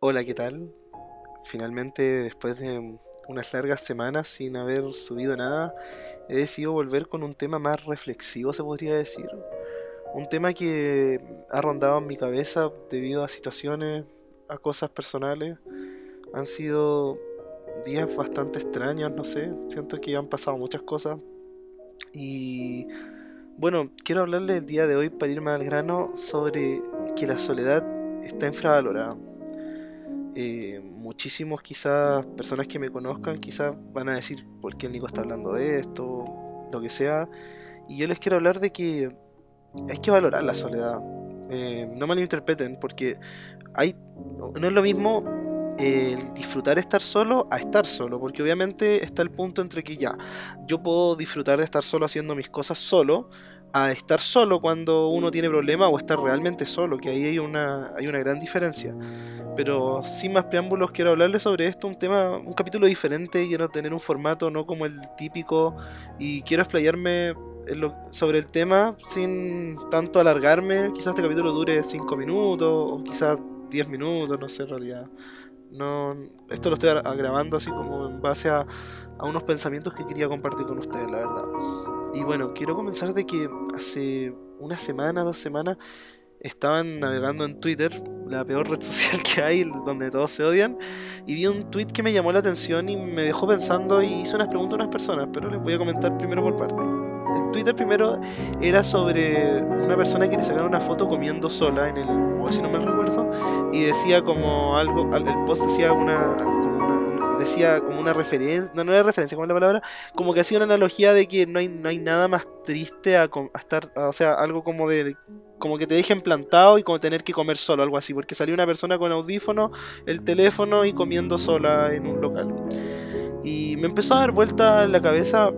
Hola, ¿qué tal? Finalmente, después de unas largas semanas sin haber subido nada, he decidido volver con un tema más reflexivo, se podría decir. Un tema que ha rondado en mi cabeza debido a situaciones, a cosas personales. Han sido días bastante extraños, no sé. Siento que han pasado muchas cosas. Y bueno, quiero hablarle el día de hoy para irme al grano sobre que la soledad está infravalorada. Eh, muchísimos quizás personas que me conozcan quizás van a decir por qué el Nico está hablando de esto, lo que sea. Y yo les quiero hablar de que hay que valorar la soledad. Eh, no malinterpreten, porque hay, no es lo mismo el disfrutar estar solo a estar solo, porque obviamente está el punto entre que ya, yo puedo disfrutar de estar solo haciendo mis cosas solo, a estar solo cuando uno tiene problemas o estar realmente solo, que ahí hay una, hay una gran diferencia. Pero sin más preámbulos quiero hablarles sobre esto, un tema, un capítulo diferente, quiero tener un formato no como el típico y quiero explayarme sobre el tema sin tanto alargarme. Quizás este capítulo dure 5 minutos o quizás 10 minutos, no sé en realidad. No, esto lo estoy grabando así como en base a, a unos pensamientos que quería compartir con ustedes, la verdad. Y bueno, quiero comenzar de que hace una semana, dos semanas, estaban navegando en Twitter, la peor red social que hay, donde todos se odian, y vi un tweet que me llamó la atención y me dejó pensando y hice unas preguntas a unas personas, pero les voy a comentar primero por parte. El Twitter primero era sobre una persona que le sacaron una foto comiendo sola en el, o si no me recuerdo, y decía como algo, el post decía una, decía como una referencia, no, no era referencia, como la palabra, como que hacía una analogía de que no hay, no hay nada más triste a, estar, o sea, algo como de como que te dejen plantado y como tener que comer solo, algo así, porque salió una persona con audífono, el teléfono y comiendo sola en un local. Y me empezó a dar vuelta en la cabeza,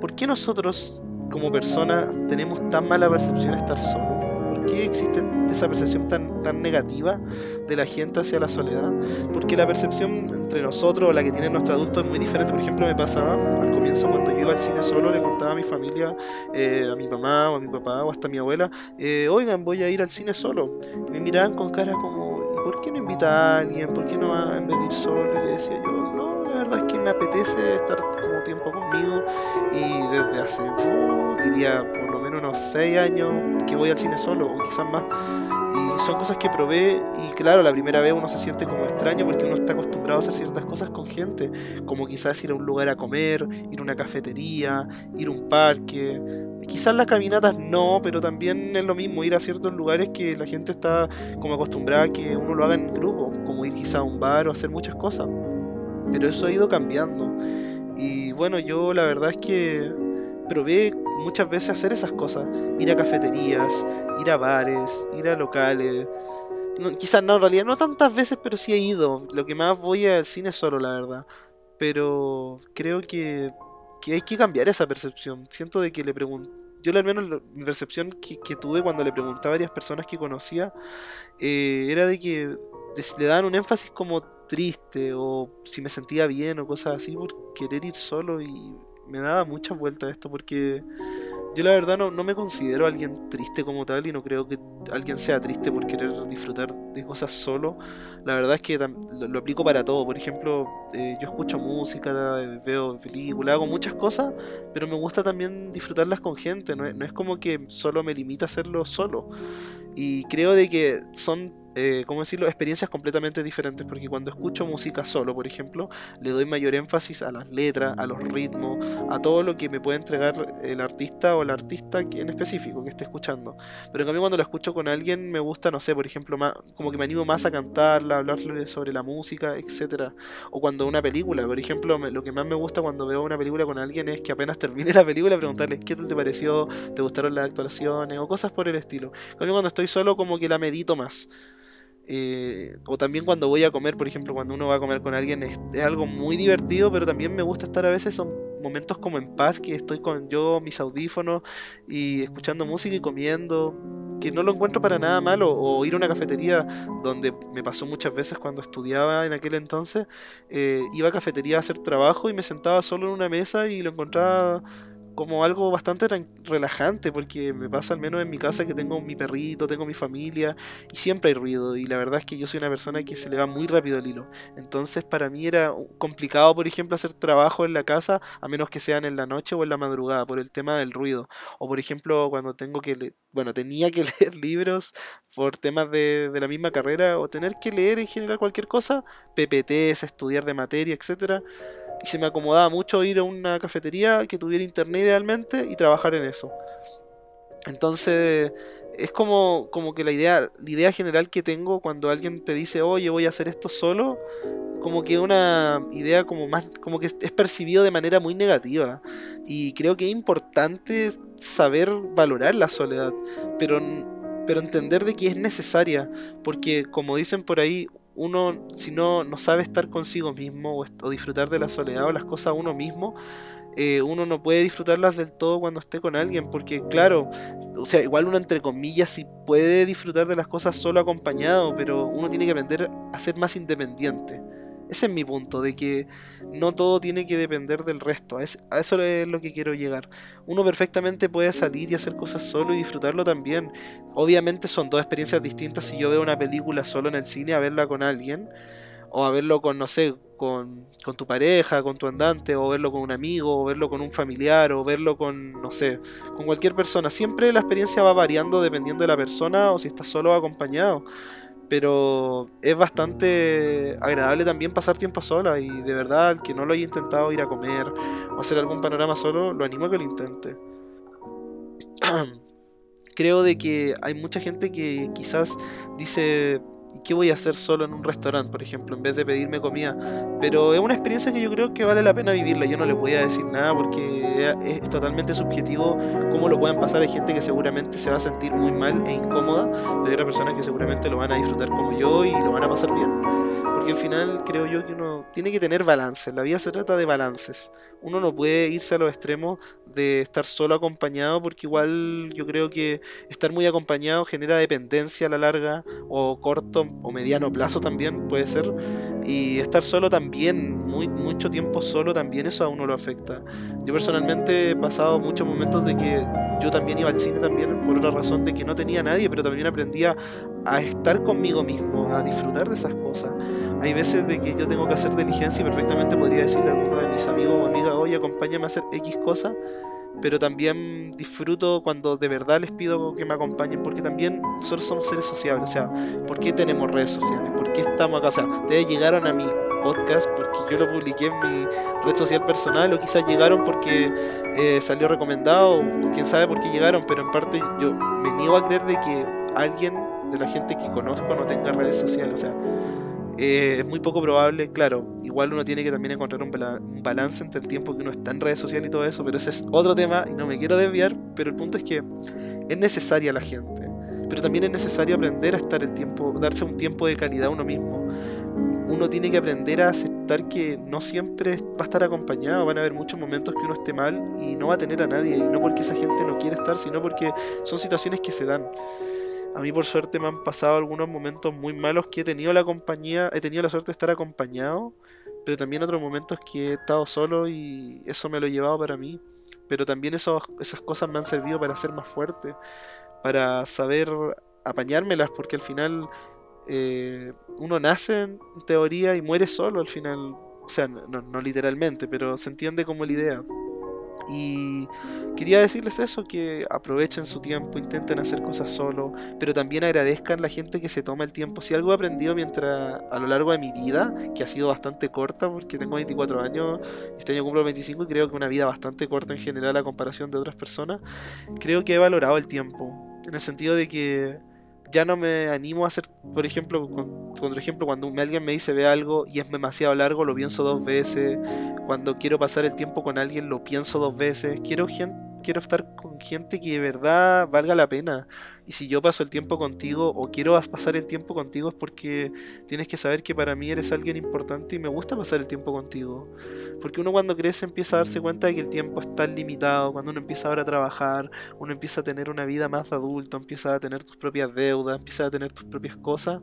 ¿por qué nosotros como personas tenemos tan mala percepción de estar solos? ¿Por qué existe esa percepción tan, tan negativa de la gente hacia la soledad? Porque la percepción entre nosotros la que tiene nuestro adulto es muy diferente. Por ejemplo, me pasaba al comienzo cuando yo iba al cine solo, le contaba a mi familia, eh, a mi mamá o a mi papá o hasta a mi abuela, eh, oigan, voy a ir al cine solo. Me miraban con cara como, ¿y por qué no invita a alguien? ¿Por qué no va en vez de ir solo? Y le decía yo, no, la verdad es que me apetece estar como tiempo conmigo y desde hace, uh, diría, menos unos 6 años que voy al cine solo o quizás más. Y son cosas que probé y claro, la primera vez uno se siente como extraño porque uno está acostumbrado a hacer ciertas cosas con gente, como quizás ir a un lugar a comer, ir a una cafetería, ir a un parque. Quizás las caminatas no, pero también es lo mismo ir a ciertos lugares que la gente está como acostumbrada a que uno lo haga en grupo, como ir quizás a un bar o hacer muchas cosas. Pero eso ha ido cambiando. Y bueno, yo la verdad es que probé muchas veces hacer esas cosas. Ir a cafeterías, ir a bares, ir a locales. quizás no, en realidad no tantas veces, pero sí he ido. Lo que más voy al cine solo, la verdad. Pero creo que, que hay que cambiar esa percepción. Siento de que le pregunto yo al menos mi percepción que, tuve cuando le pregunté a varias personas que conocía eh, era de que le daban un énfasis como triste o si me sentía bien o cosas así por querer ir solo y me daba muchas vueltas esto porque yo la verdad no, no, me considero alguien triste como tal y no creo que alguien sea triste por querer disfrutar de cosas solo. La verdad es que lo, aplico para todo. Por ejemplo, eh, yo escucho música, veo películas, hago muchas cosas, pero me gusta también disfrutarlas con gente. No no es como que solo me limita a hacerlo solo. Y creo de que son eh, ¿cómo decirlo?, experiencias completamente diferentes, porque cuando escucho música solo, por ejemplo, le doy mayor énfasis a las letras, a los ritmos, a todo lo que me puede entregar el artista o el artista en específico que esté escuchando. Pero en cambio cuando la escucho con alguien me gusta, no sé, por ejemplo, más, como que me animo más a cantarla, a hablarle sobre la música, etc. O cuando una película, por ejemplo, lo que más me gusta cuando veo una película con alguien es que apenas termine la película preguntarle qué tal te pareció, te gustaron las actuaciones o cosas por el estilo. En cambio cuando estoy solo como que la medito más. Eh, o también cuando voy a comer, por ejemplo, cuando uno va a comer con alguien, es, algo muy divertido, pero también me gusta estar a veces, son momentos como en paz, que estoy con yo, mis audífonos, y escuchando música y comiendo, que no lo encuentro para nada malo, o ir a una cafetería, donde me pasó muchas veces cuando estudiaba en aquel entonces, eh, iba a cafetería a hacer trabajo y me sentaba solo en una mesa y lo encontraba como algo bastante relajante, porque me pasa al menos en mi casa que tengo mi perrito, tengo mi familia y siempre hay ruido. Y la verdad es que yo soy una persona que se le va muy rápido el hilo. Entonces para mí era complicado, por ejemplo, hacer trabajo en la casa, a menos que sean en la noche o en la madrugada, por el tema del ruido. O por ejemplo, cuando tengo que, bueno, tenía que leer libros por temas de, de la misma carrera o tener que leer en general cualquier cosa, PPTs, estudiar de materia, etcétera y se me acomodaba mucho ir a una cafetería que tuviera internet idealmente y trabajar en eso. Entonces, es como, como que la idea, la idea general que tengo cuando alguien te dice, oye, voy a hacer esto solo, como que una idea como más, como que es percibido de manera muy negativa. Y creo que es importante saber valorar la soledad, pero, pero entender de que es necesaria, porque como dicen por ahí, uno, si no, no sabe estar consigo mismo o, disfrutar de la soledad o las cosas uno mismo, eh, uno no puede disfrutarlas del todo cuando esté con alguien, porque claro, o sea, igual uno entre comillas sí puede disfrutar de las cosas solo acompañado, pero uno tiene que aprender a ser más independiente. Ese es mi punto, de que no todo tiene que depender del resto. A eso es lo que quiero llegar. Uno perfectamente puede salir y hacer cosas solo y disfrutarlo también. Obviamente son dos experiencias distintas si yo veo una película solo en el cine a verla con alguien. O a verlo con, no sé, con, con tu pareja, con tu andante, o verlo con un amigo, o verlo con un familiar, o verlo con, no sé, con cualquier persona. Siempre la experiencia va variando dependiendo de la persona o si estás solo o acompañado pero es bastante agradable también pasar tiempo sola y de verdad el que no lo haya intentado ir a comer o hacer algún panorama solo, lo animo a que lo intente. Creo de que hay mucha gente que quizás dice, ¿qué voy a hacer solo en un restaurante, por ejemplo, en vez de pedirme comida? Pero es una experiencia que yo creo que vale la pena vivirla. Yo no les voy a decir nada porque es totalmente subjetivo cómo lo pueden pasar. Hay gente que seguramente se va a sentir muy mal e incómoda, pero hay otras personas que seguramente lo van a disfrutar como yo y lo van a pasar bien. Porque al final creo yo que uno tiene que tener balance. La vida se trata de balances. Uno no puede irse a los extremos de estar solo acompañado porque igual yo creo que estar muy acompañado genera dependencia a la larga o corto o mediano plazo también puede ser. Y estar solo también muy, mucho tiempo solo también eso a uno lo afecta. Yo personalmente he pasado muchos momentos de que yo también iba al cine también por la razón de que no tenía nadie pero también aprendía a estar conmigo mismo a disfrutar de esas cosas. Hay veces de que yo tengo que hacer diligencia y perfectamente podría decirle a alguno de mis amigos o amigas oye acompáñame a hacer X cosa pero también disfruto cuando de verdad les pido que me acompañen, porque también nosotros somos seres sociables, o sea, ¿por qué tenemos redes sociales? ¿Por qué estamos acá? O sea, ustedes llegaron a mi podcast porque yo lo publiqué en mi red social personal, o quizás llegaron porque eh, salió recomendado, o quién sabe por qué llegaron, pero en parte yo me niego a creer de que alguien de la gente que conozco no tenga redes sociales, o sea, eh, es muy poco probable, claro, igual uno tiene que también encontrar un, balance entre el tiempo que uno está en redes sociales y todo eso, pero ese es otro tema y no me quiero desviar, pero el punto es que es necesaria la gente, pero también es necesario aprender a estar el tiempo, darse un tiempo de calidad a uno mismo. Uno tiene que aprender a aceptar que no siempre va a estar acompañado, van a haber muchos momentos que uno esté mal y no va a tener a nadie, y no porque esa gente no quiere estar, sino porque son situaciones que se dan. A mí por suerte me han pasado algunos momentos muy malos que he tenido la compañía, he tenido la suerte de estar acompañado, pero también otros momentos que he estado solo y eso me lo he llevado para mí. Pero también esas cosas me han servido para ser más fuerte, para saber apañármelas, porque al final eh, uno nace en teoría y muere solo al final. O sea, no, no literalmente, pero se entiende como la idea. Y quería decirles eso, que aprovechen su tiempo, intenten hacer cosas solo, pero también agradezcan la gente que se toma el tiempo. Si algo he aprendido mientras a lo largo de mi vida, que ha sido bastante corta porque tengo 24 años, este año cumplo 25 y creo que una vida bastante corta en general a comparación de otras personas, creo que he valorado el tiempo, en el sentido de que ya no me animo a hacer, por ejemplo, por ejemplo, cuando alguien me dice ve algo y es demasiado largo, lo pienso dos veces. Cuando quiero pasar el tiempo con alguien, lo pienso dos veces. Quiero gente quiero estar con gente que de verdad valga la pena. Y si yo paso el tiempo contigo o quiero pasar el tiempo contigo es porque tienes que saber que para mí eres alguien importante y me gusta pasar el tiempo contigo. Porque uno cuando crece empieza a darse cuenta de que el tiempo es tan limitado, cuando uno empieza ahora a trabajar, uno empieza a tener una vida más de adulto, empieza a tener tus propias deudas, empieza a tener tus propias cosas,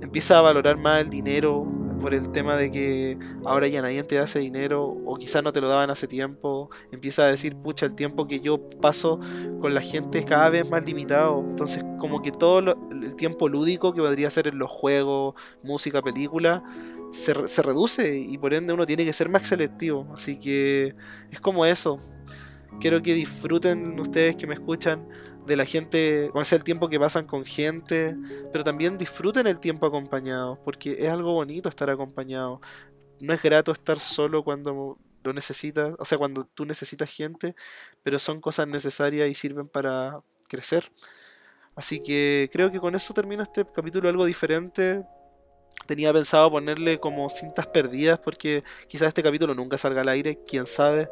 empieza a valorar más el dinero, por el tema de que ahora ya nadie te da ese dinero o quizás no te lo daban hace tiempo, empieza a decir, pucha, el tiempo que yo paso con la gente es cada vez más limitado, entonces como que todo el tiempo lúdico que podría ser en los juegos, música, película, se, se reduce y por ende uno tiene que ser más selectivo, así que es como eso. Quiero que disfruten ustedes que me escuchan de la gente, con ese el tiempo que pasan con gente, pero también disfruten el tiempo acompañados, porque es algo bonito estar acompañado. No es grato estar solo cuando lo necesitas, o sea, cuando tú necesitas gente, pero son cosas necesarias y sirven para crecer. Así que creo que con eso termino este capítulo algo diferente. Tenía pensado ponerle como cintas perdidas porque quizás este capítulo nunca salga al aire, quién sabe.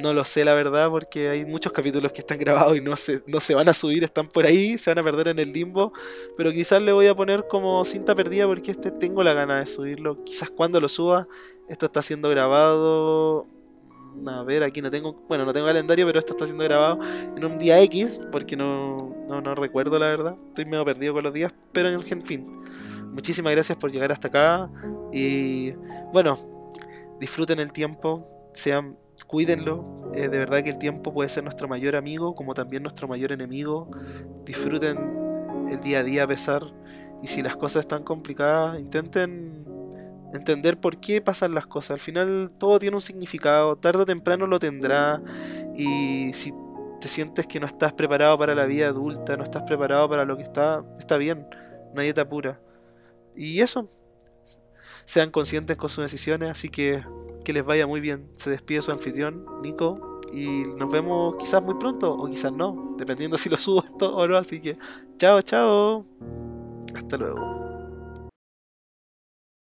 No lo sé la verdad porque hay muchos capítulos que están grabados y no se, no se van a subir, están por ahí, se van a perder en el limbo. Pero quizás le voy a poner como cinta perdida porque este tengo la gana de subirlo. Quizás cuando lo suba, esto está siendo grabado. A ver, aquí no tengo, bueno, no tengo calendario, pero esto está siendo grabado en un día X, porque no, no, no recuerdo la verdad. Estoy medio perdido con los días, pero en fin. Muchísimas gracias por llegar hasta acá y bueno, disfruten el tiempo, sean cuídenlo. Eh, de verdad que el tiempo puede ser nuestro mayor amigo, como también nuestro mayor enemigo. Disfruten el día a día a pesar. Y si las cosas están complicadas, intenten entender por qué pasan las cosas. Al final todo tiene un significado, tarde o temprano lo tendrá. Y si te sientes que no estás preparado para la vida adulta, no estás preparado para lo que está, está bien. Nadie te apura. Y eso, sean conscientes con sus decisiones, así que que les vaya muy bien. Se despide su anfitrión, Nico, y nos vemos quizás muy pronto o quizás no, dependiendo si lo subo esto o no, así que chao, chao. Hasta luego.